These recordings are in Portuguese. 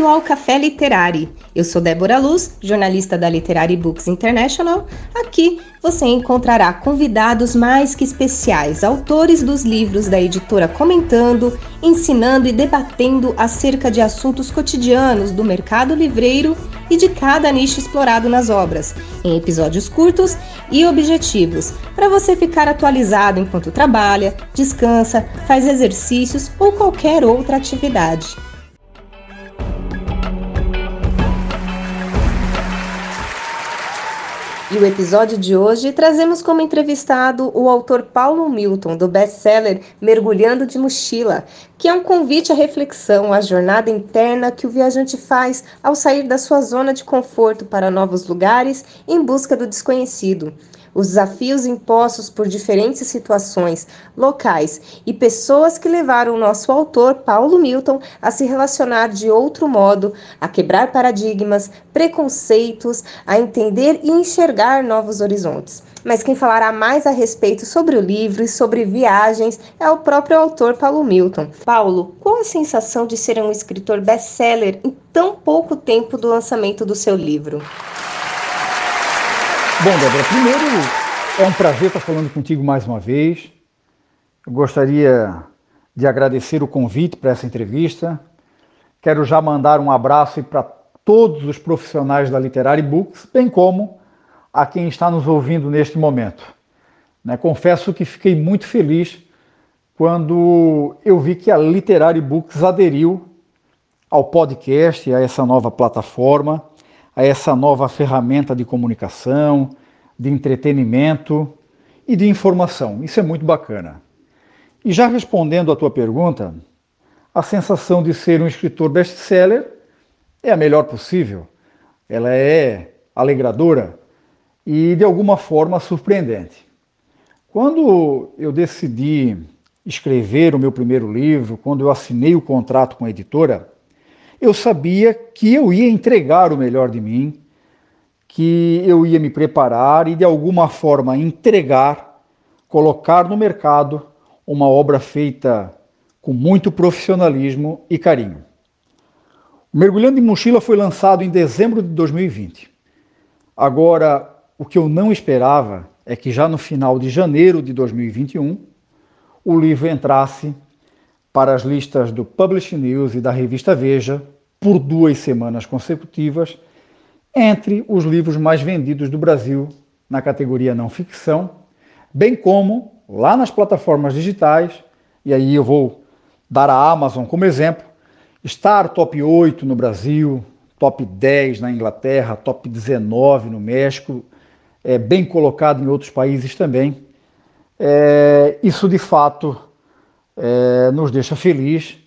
Bem-vindo ao Café Literário. Eu sou Débora Luz, jornalista da Literary Books International. Aqui você encontrará convidados mais que especiais, autores dos livros da editora comentando, ensinando e debatendo acerca de assuntos cotidianos do mercado livreiro e de cada nicho explorado nas obras, em episódios curtos e objetivos, para você ficar atualizado enquanto trabalha, descansa, faz exercícios ou qualquer outra atividade. E o episódio de hoje trazemos como entrevistado o autor Paulo Milton, do best-seller Mergulhando de Mochila, que é um convite à reflexão, à jornada interna que o viajante faz ao sair da sua zona de conforto para novos lugares em busca do desconhecido. Os desafios impostos por diferentes situações, locais e pessoas que levaram o nosso autor, Paulo Milton, a se relacionar de outro modo, a quebrar paradigmas, preconceitos, a entender e enxergar novos horizontes. Mas quem falará mais a respeito sobre o livro e sobre viagens é o próprio autor Paulo Milton. Paulo, qual a sensação de ser um escritor best-seller em tão pouco tempo do lançamento do seu livro? Bom, Débora, primeiro é um prazer estar falando contigo mais uma vez. Eu gostaria de agradecer o convite para essa entrevista. Quero já mandar um abraço para todos os profissionais da Literary Books, bem como a quem está nos ouvindo neste momento. Né, confesso que fiquei muito feliz quando eu vi que a Literary Books aderiu ao podcast, a essa nova plataforma a essa nova ferramenta de comunicação, de entretenimento e de informação. Isso é muito bacana. E já respondendo à tua pergunta, a sensação de ser um escritor best-seller é a melhor possível. Ela é alegradora e de alguma forma surpreendente. Quando eu decidi escrever o meu primeiro livro, quando eu assinei o contrato com a editora, eu sabia que eu ia entregar o melhor de mim, que eu ia me preparar e de alguma forma entregar, colocar no mercado uma obra feita com muito profissionalismo e carinho. O Mergulhando em Mochila foi lançado em dezembro de 2020. Agora, o que eu não esperava é que já no final de janeiro de 2021 o livro entrasse para as listas do Publishing News e da revista Veja por duas semanas consecutivas entre os livros mais vendidos do Brasil na categoria não ficção, bem como lá nas plataformas digitais, e aí eu vou dar a Amazon como exemplo, estar top 8 no Brasil, top 10 na Inglaterra, top 19 no México, é, bem colocado em outros países também. É, isso de fato é, nos deixa feliz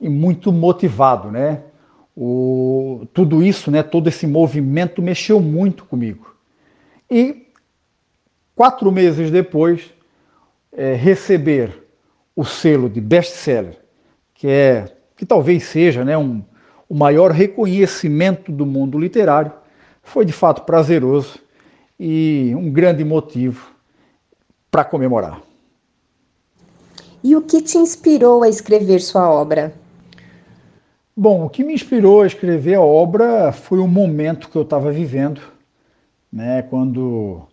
e muito motivado, né? O, tudo isso, né, todo esse movimento mexeu muito comigo. E quatro meses depois, é, receber o selo de best-seller, que é que talvez seja né, um, o maior reconhecimento do mundo literário, foi de fato prazeroso e um grande motivo para comemorar. E o que te inspirou a escrever sua obra? Bom, o que me inspirou a escrever a obra foi o momento que eu estava vivendo, né, quando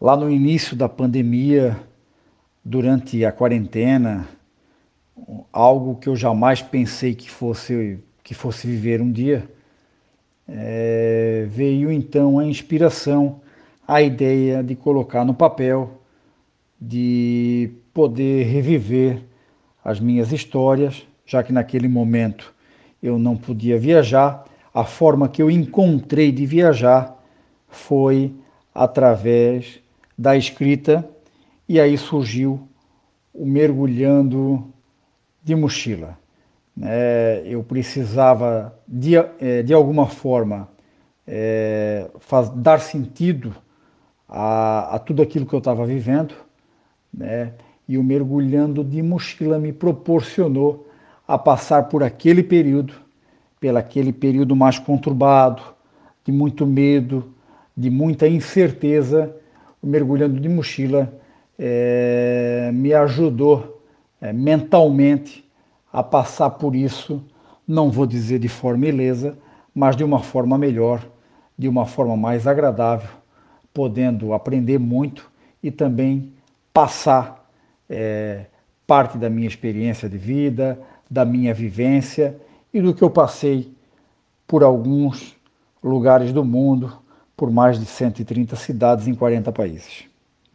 lá no início da pandemia, durante a quarentena, algo que eu jamais pensei que fosse que fosse viver um dia, é, veio então a inspiração, a ideia de colocar no papel, de poder reviver as minhas histórias, já que naquele momento eu não podia viajar. A forma que eu encontrei de viajar foi através da escrita, e aí surgiu o mergulhando de mochila. É, eu precisava, de, é, de alguma forma, é, faz, dar sentido a, a tudo aquilo que eu estava vivendo né? E o mergulhando de mochila me proporcionou a passar por aquele período, pelo aquele período mais conturbado, de muito medo, de muita incerteza. Mergulhando de mochila é, me ajudou é, mentalmente a passar por isso não vou dizer de forma ilesa, mas de uma forma melhor, de uma forma mais agradável, podendo aprender muito e também passar é, parte da minha experiência de vida, da minha vivência e do que eu passei por alguns lugares do mundo, por mais de 130 cidades em 40 países.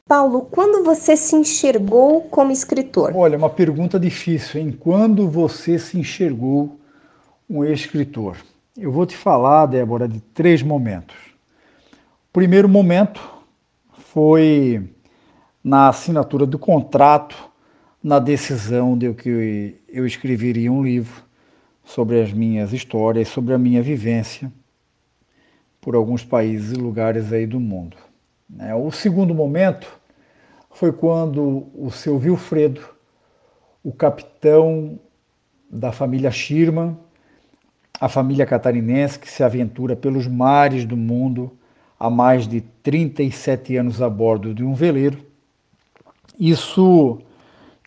Paulo, quando você se enxergou como escritor? Olha, uma pergunta difícil, hein? Quando você se enxergou um escritor? Eu vou te falar, Débora, de três momentos. O primeiro momento foi na assinatura do contrato, na decisão de que eu escreveria um livro sobre as minhas histórias, sobre a minha vivência por alguns países e lugares aí do mundo. Né? O segundo momento foi quando o seu Wilfredo, o capitão da família Schirman, a família catarinense que se aventura pelos mares do mundo há mais de 37 anos a bordo de um veleiro. Isso,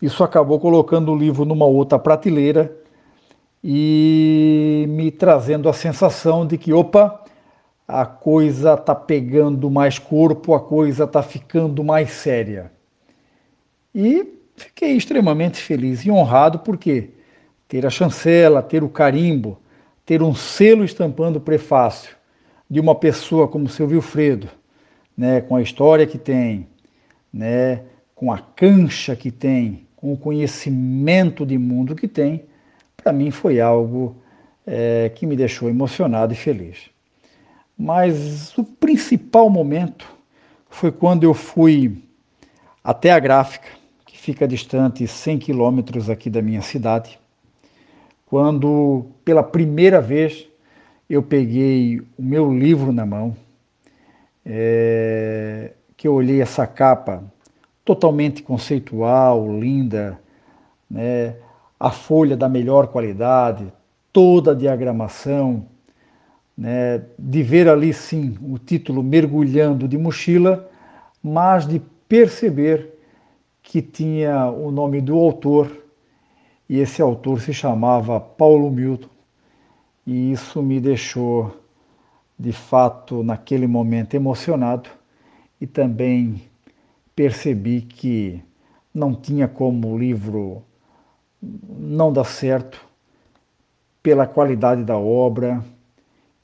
isso acabou colocando o livro numa outra prateleira e me trazendo a sensação de que, opa, a coisa está pegando mais corpo, a coisa está ficando mais séria. E fiquei extremamente feliz e honrado porque ter a chancela, ter o carimbo, ter um selo estampando o prefácio de uma pessoa como seu Wilfredo, né, com a história que tem, né, com a cancha que tem, com o conhecimento de mundo que tem, para mim foi algo é, que me deixou emocionado e feliz. Mas o principal momento foi quando eu fui até a gráfica, que fica distante 100 quilômetros aqui da minha cidade, quando pela primeira vez eu peguei o meu livro na mão, é, que eu olhei essa capa totalmente conceitual, linda, né? a folha da melhor qualidade, toda a diagramação, né, de ver ali sim o título Mergulhando de Mochila, mas de perceber que tinha o nome do autor e esse autor se chamava Paulo Milton. E isso me deixou, de fato, naquele momento emocionado e também percebi que não tinha como o livro não dá certo pela qualidade da obra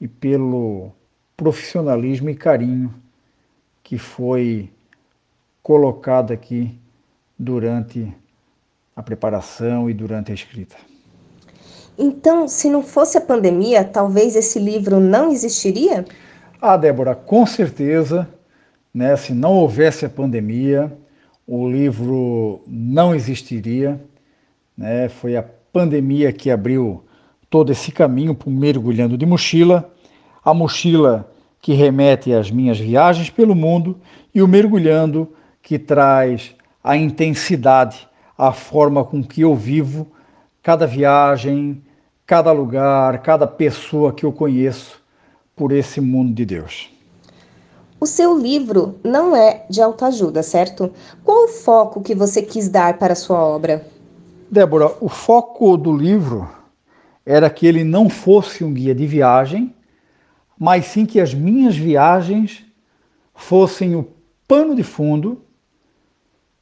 e pelo profissionalismo e carinho que foi colocado aqui durante a preparação e durante a escrita. Então, se não fosse a pandemia, talvez esse livro não existiria? Ah, Débora, com certeza, né, se não houvesse a pandemia, o livro não existiria. Né? Foi a pandemia que abriu todo esse caminho para mergulhando de mochila, a mochila que remete às minhas viagens pelo mundo e o mergulhando que traz a intensidade, a forma com que eu vivo cada viagem, cada lugar, cada pessoa que eu conheço por esse mundo de Deus. O seu livro não é de autoajuda, certo? Qual o foco que você quis dar para a sua obra? Débora, o foco do livro era que ele não fosse um guia de viagem, mas sim que as minhas viagens fossem o pano de fundo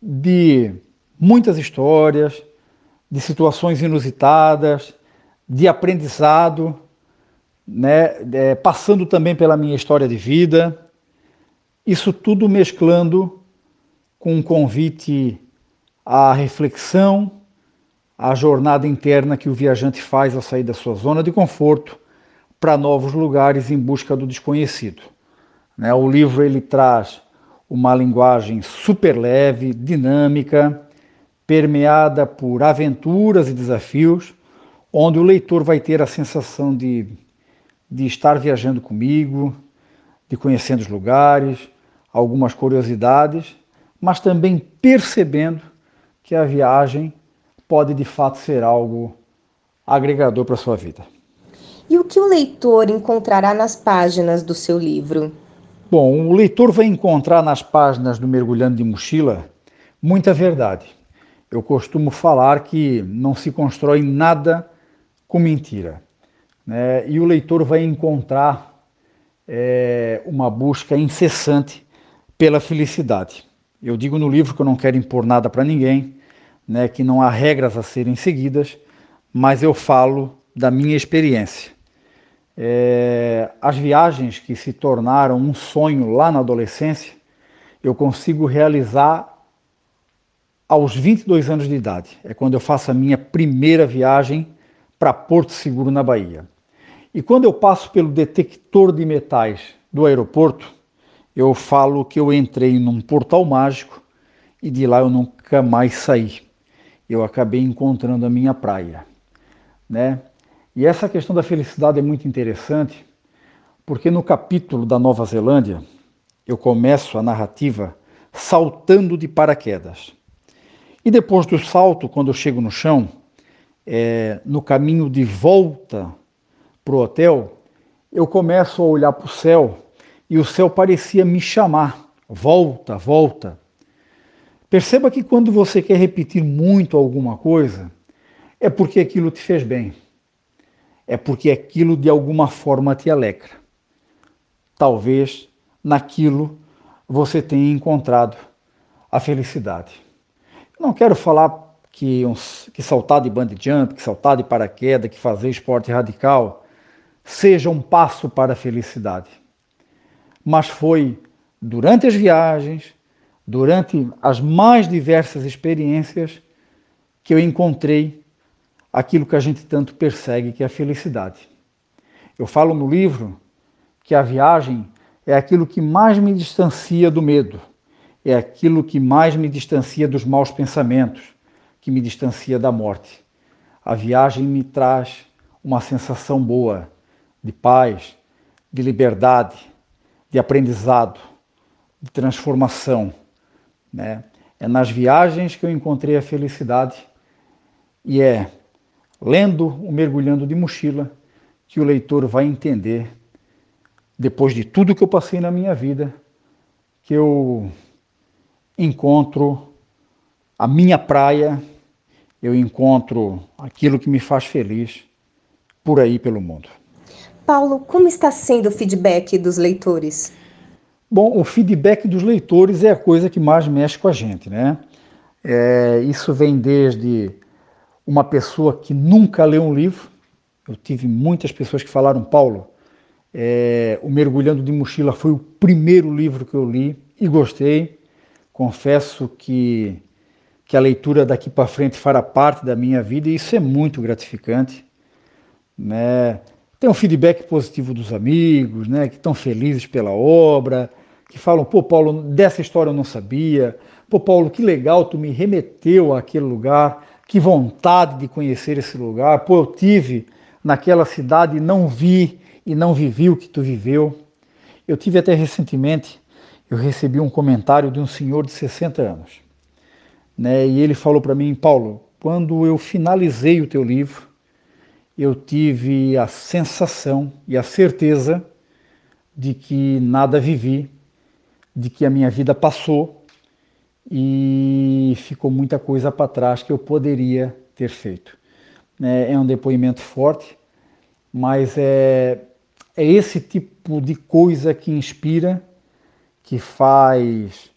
de muitas histórias, de situações inusitadas, de aprendizado, né, é, passando também pela minha história de vida. Isso tudo mesclando com um convite à reflexão, a jornada interna que o viajante faz ao sair da sua zona de conforto para novos lugares em busca do desconhecido. Né? O livro ele traz uma linguagem super leve, dinâmica, permeada por aventuras e desafios, onde o leitor vai ter a sensação de, de estar viajando comigo, de conhecendo os lugares, algumas curiosidades, mas também percebendo que a viagem pode de fato ser algo agregador para a sua vida. E o que o leitor encontrará nas páginas do seu livro? Bom, o leitor vai encontrar nas páginas do Mergulhando de Mochila muita verdade. Eu costumo falar que não se constrói nada com mentira. né? e o leitor vai encontrar é, uma busca incessante pela felicidade. Eu digo no livro que eu não quero impor nada para ninguém, né, que não há regras a serem seguidas, mas eu falo da minha experiência. É, as viagens que se tornaram um sonho lá na adolescência, eu consigo realizar aos 22 anos de idade. É quando eu faço a minha primeira viagem para Porto Seguro, na Bahia. E quando eu passo pelo detector de metais do aeroporto, eu falo que eu entrei num portal mágico e de lá eu nunca mais saí. Eu acabei encontrando a minha praia, né? E essa questão da felicidade é muito interessante, porque no capítulo da Nova Zelândia, eu começo a narrativa saltando de paraquedas. E depois do salto, quando eu chego no chão, é, no caminho de volta para o hotel, eu começo a olhar para o céu e o céu parecia me chamar: volta, volta. Perceba que quando você quer repetir muito alguma coisa, é porque aquilo te fez bem é porque aquilo de alguma forma te alegra. Talvez naquilo você tenha encontrado a felicidade. Não quero falar que, que saltar de bungee jump, que saltar de paraquedas, que fazer esporte radical seja um passo para a felicidade. Mas foi durante as viagens, durante as mais diversas experiências, que eu encontrei aquilo que a gente tanto persegue, que é a felicidade. Eu falo no livro que a viagem é aquilo que mais me distancia do medo, é aquilo que mais me distancia dos maus pensamentos, que me distancia da morte. A viagem me traz uma sensação boa de paz, de liberdade, de aprendizado, de transformação. Né? É nas viagens que eu encontrei a felicidade e é lendo o Mergulhando de Mochila, que o leitor vai entender, depois de tudo que eu passei na minha vida, que eu encontro a minha praia, eu encontro aquilo que me faz feliz por aí pelo mundo. Paulo, como está sendo o feedback dos leitores? Bom, o feedback dos leitores é a coisa que mais mexe com a gente, né? É, isso vem desde uma pessoa que nunca leu um livro. Eu tive muitas pessoas que falaram, Paulo, é, o Mergulhando de Mochila foi o primeiro livro que eu li e gostei. Confesso que, que a leitura daqui para frente fará parte da minha vida e isso é muito gratificante. Né? Tem um feedback positivo dos amigos, né, que estão felizes pela obra, que falam, pô, Paulo, dessa história eu não sabia. Pô, Paulo, que legal, tu me remeteu àquele lugar que vontade de conhecer esse lugar. Pô, eu tive naquela cidade e não vi e não vivi o que tu viveu. Eu tive até recentemente, eu recebi um comentário de um senhor de 60 anos. Né, e ele falou para mim, Paulo, quando eu finalizei o teu livro, eu tive a sensação e a certeza de que nada vivi, de que a minha vida passou e ficou muita coisa para trás que eu poderia ter feito. É, é um depoimento forte, mas é, é esse tipo de coisa que inspira, que faz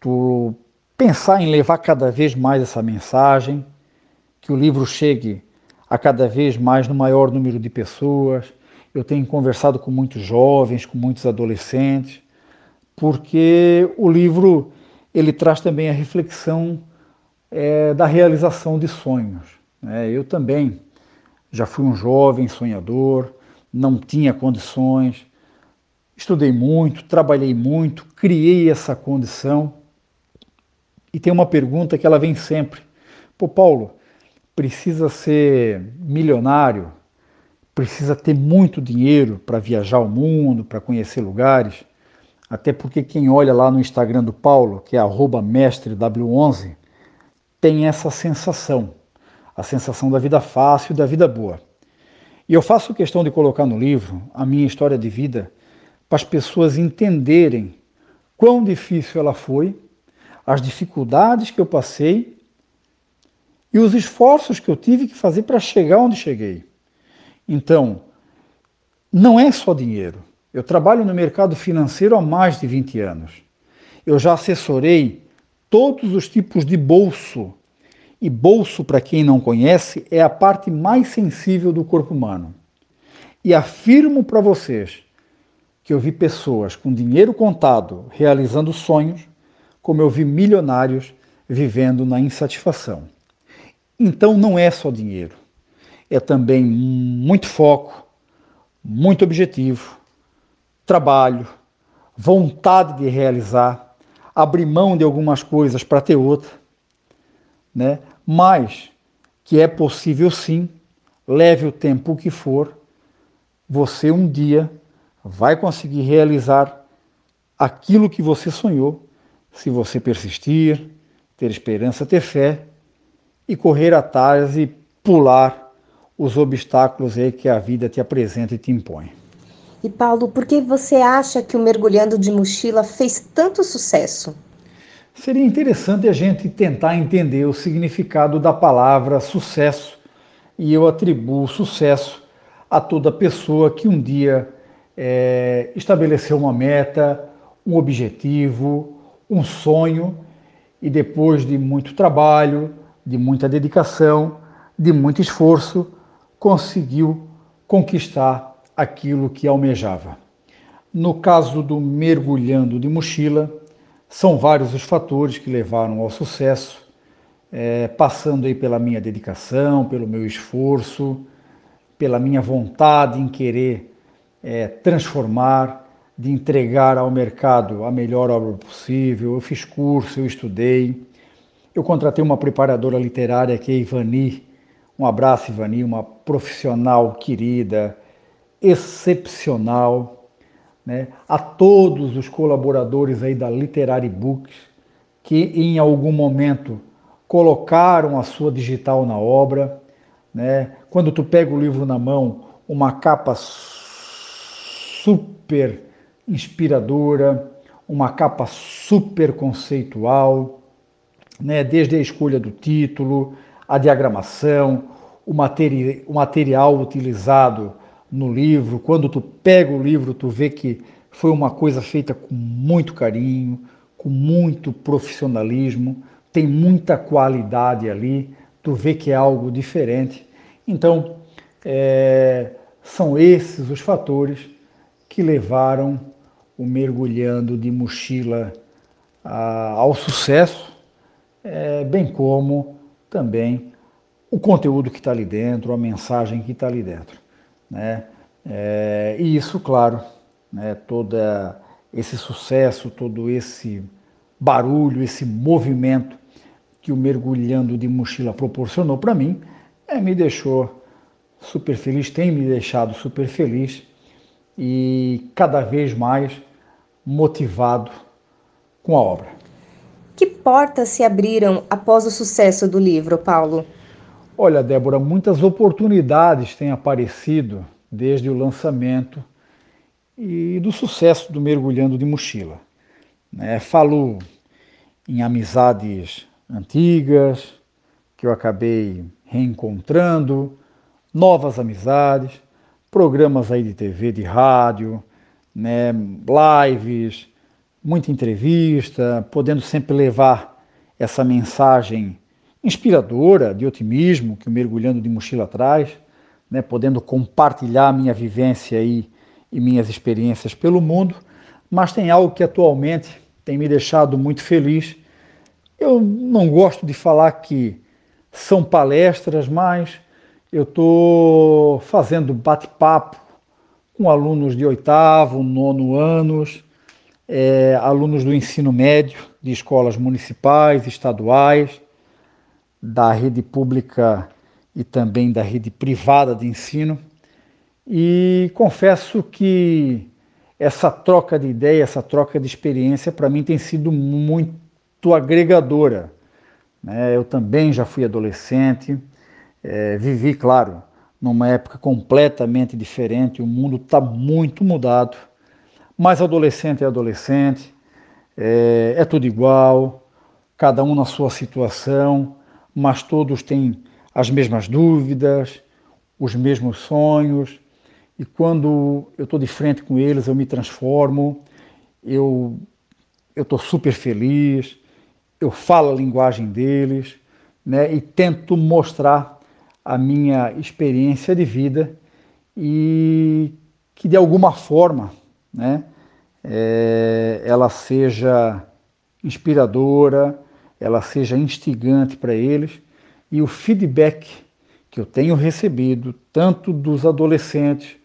tu pensar em levar cada vez mais essa mensagem, que o livro chegue a cada vez mais no maior número de pessoas. Eu tenho conversado com muitos jovens, com muitos adolescentes, porque o livro ele traz também a reflexão é, da realização de sonhos. Né? Eu também já fui um jovem sonhador, não tinha condições, estudei muito, trabalhei muito, criei essa condição. E tem uma pergunta que ela vem sempre: Pô, Paulo, precisa ser milionário? Precisa ter muito dinheiro para viajar o mundo, para conhecer lugares? Até porque quem olha lá no Instagram do Paulo, que é mestrew11, tem essa sensação, a sensação da vida fácil e da vida boa. E eu faço questão de colocar no livro a minha história de vida para as pessoas entenderem quão difícil ela foi, as dificuldades que eu passei e os esforços que eu tive que fazer para chegar onde cheguei. Então, não é só dinheiro. Eu trabalho no mercado financeiro há mais de 20 anos. Eu já assessorei todos os tipos de bolso. E bolso, para quem não conhece, é a parte mais sensível do corpo humano. E afirmo para vocês que eu vi pessoas com dinheiro contado realizando sonhos, como eu vi milionários vivendo na insatisfação. Então não é só dinheiro, é também muito foco, muito objetivo, trabalho, vontade de realizar, abrir mão de algumas coisas para ter outra, né? Mas que é possível sim, leve o tempo que for, você um dia vai conseguir realizar aquilo que você sonhou, se você persistir, ter esperança, ter fé e correr atrás e pular os obstáculos aí que a vida te apresenta e te impõe. E Paulo, por que você acha que o Mergulhando de Mochila fez tanto sucesso? Seria interessante a gente tentar entender o significado da palavra sucesso, e eu atribuo sucesso a toda pessoa que um dia é, estabeleceu uma meta, um objetivo, um sonho e depois de muito trabalho, de muita dedicação, de muito esforço, conseguiu conquistar aquilo que almejava. No caso do mergulhando de mochila, são vários os fatores que levaram ao sucesso, é, passando aí pela minha dedicação, pelo meu esforço, pela minha vontade em querer é, transformar, de entregar ao mercado a melhor obra possível. Eu fiz curso, eu estudei. Eu contratei uma preparadora literária que é Ivani. Um abraço, Ivani, uma profissional querida, excepcional. Né? A todos os colaboradores aí da Literary Books que em algum momento colocaram a sua digital na obra. Né? Quando tu pega o livro na mão, uma capa super inspiradora, uma capa super conceitual, né? desde a escolha do título, a diagramação, o, materi o material utilizado no livro. Quando tu pega o livro, tu vê que foi uma coisa feita com muito carinho, com muito profissionalismo, tem muita qualidade ali, tu vê que é algo diferente. Então, é, são esses os fatores que levaram o mergulhando de mochila a, ao sucesso, é, bem como também o conteúdo que está ali dentro, a mensagem que está ali dentro. Né? É, e isso, claro, né, todo esse sucesso, todo esse barulho, esse movimento que o mergulhando de mochila proporcionou para mim, é, me deixou super feliz, tem me deixado super feliz e cada vez mais motivado com a obra. Portas se abriram após o sucesso do livro, Paulo? Olha, Débora, muitas oportunidades têm aparecido desde o lançamento e do sucesso do Mergulhando de Mochila. Né? Falo em amizades antigas que eu acabei reencontrando, novas amizades, programas aí de TV, de rádio, né, lives, muita entrevista, podendo sempre levar essa mensagem inspiradora, de otimismo que o Mergulhando de Mochila traz, né, podendo compartilhar minha vivência aí e minhas experiências pelo mundo, mas tem algo que atualmente tem me deixado muito feliz. Eu não gosto de falar que são palestras, mas eu estou fazendo bate-papo com alunos de oitavo, nono anos, é, alunos do ensino médio de escolas municipais, estaduais, da rede pública e também da rede privada de ensino. E confesso que essa troca de ideia, essa troca de experiência, para mim tem sido muito agregadora. Né? Eu também já fui adolescente, é, vivi, claro, numa época completamente diferente, o mundo está muito mudado, mas adolescente é adolescente, é, é tudo igual, cada um na sua situação, mas todos têm as mesmas dúvidas, os mesmos sonhos, e quando eu estou de frente com eles, eu me transformo, eu estou super feliz, eu falo a linguagem deles, né, e tento mostrar a minha experiência de vida e que de alguma forma né, é, ela seja inspiradora, ela seja instigante para eles e o feedback que eu tenho recebido tanto dos adolescentes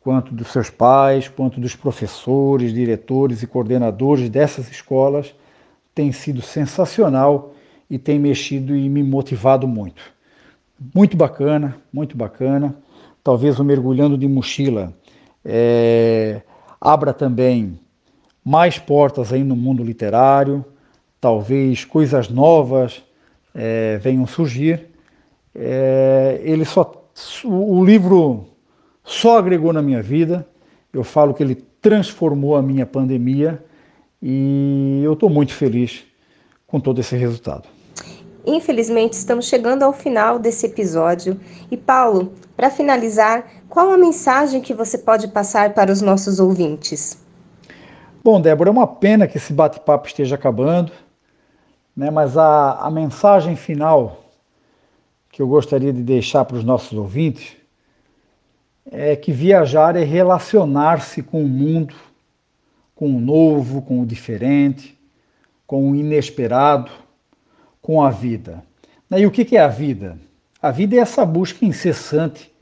quanto dos seus pais, quanto dos professores, diretores e coordenadores dessas escolas tem sido sensacional e tem mexido e me motivado muito. Muito bacana, muito bacana. Talvez o Mergulhando de Mochila é, abra também mais portas aí no mundo literário, talvez coisas novas é, venham surgir. É, ele só, o livro só agregou na minha vida. Eu falo que ele transformou a minha pandemia e eu estou muito feliz com todo esse resultado. Infelizmente, estamos chegando ao final desse episódio. E Paulo, para finalizar, qual a mensagem que você pode passar para os nossos ouvintes? Bom, Débora, é uma pena que esse bate-papo esteja acabando, né? mas a, a mensagem final que eu gostaria de deixar para os nossos ouvintes é que viajar é relacionar-se com o mundo, com o novo, com o diferente, com o inesperado com a vida. E o que é a vida? A vida é essa busca incessante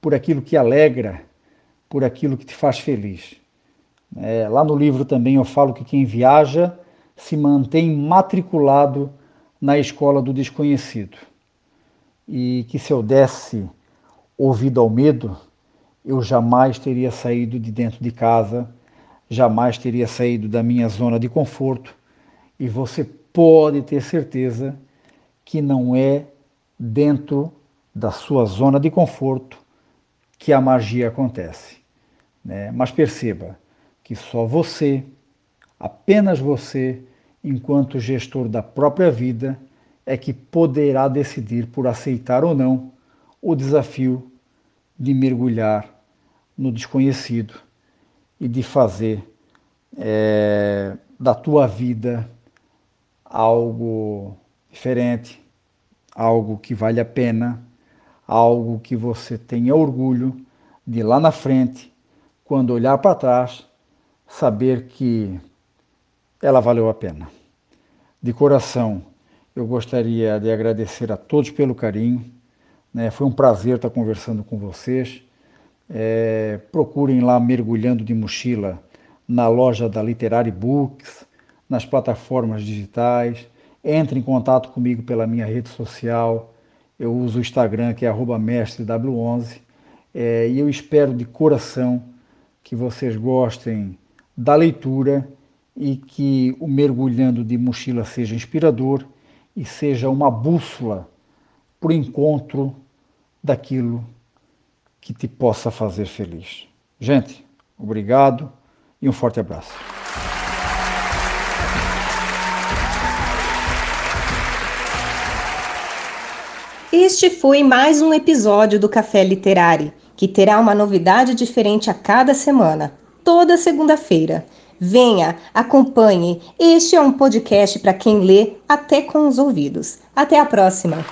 por aquilo que alegra, por aquilo que te faz feliz. É, lá no livro também eu falo que quem viaja se mantém matriculado na escola do desconhecido. E que se eu desse ouvido ao medo, eu jamais teria saído de dentro de casa, jamais teria saído da minha zona de conforto, e você pode ter certeza que não é dentro da sua zona de conforto que a magia acontece. Né? Mas perceba que só você, apenas você, enquanto gestor da própria vida, é que poderá decidir por aceitar ou não o desafio de mergulhar no desconhecido e de fazer é, da tua vida algo diferente, algo que vale a pena, algo que você tenha orgulho de lá na frente, quando olhar para trás, saber que ela valeu a pena. De coração, eu gostaria de agradecer a todos pelo carinho. Né? Foi um prazer estar conversando com vocês. É, procurem lá Mergulhando de Mochila na loja da Literary Books nas plataformas digitais. Entre em contato comigo pela minha rede social. Eu uso o Instagram, que é mestrew11. É, e eu espero de coração que vocês gostem da leitura e que o mergulhando de mochila seja inspirador e seja uma bússola para o encontro daquilo que te possa fazer feliz. Gente, obrigado e um forte abraço. Este foi mais um episódio do Café Literário, que terá uma novidade diferente a cada semana, toda segunda-feira. Venha, acompanhe. Este é um podcast para quem lê até com os ouvidos. Até a próxima!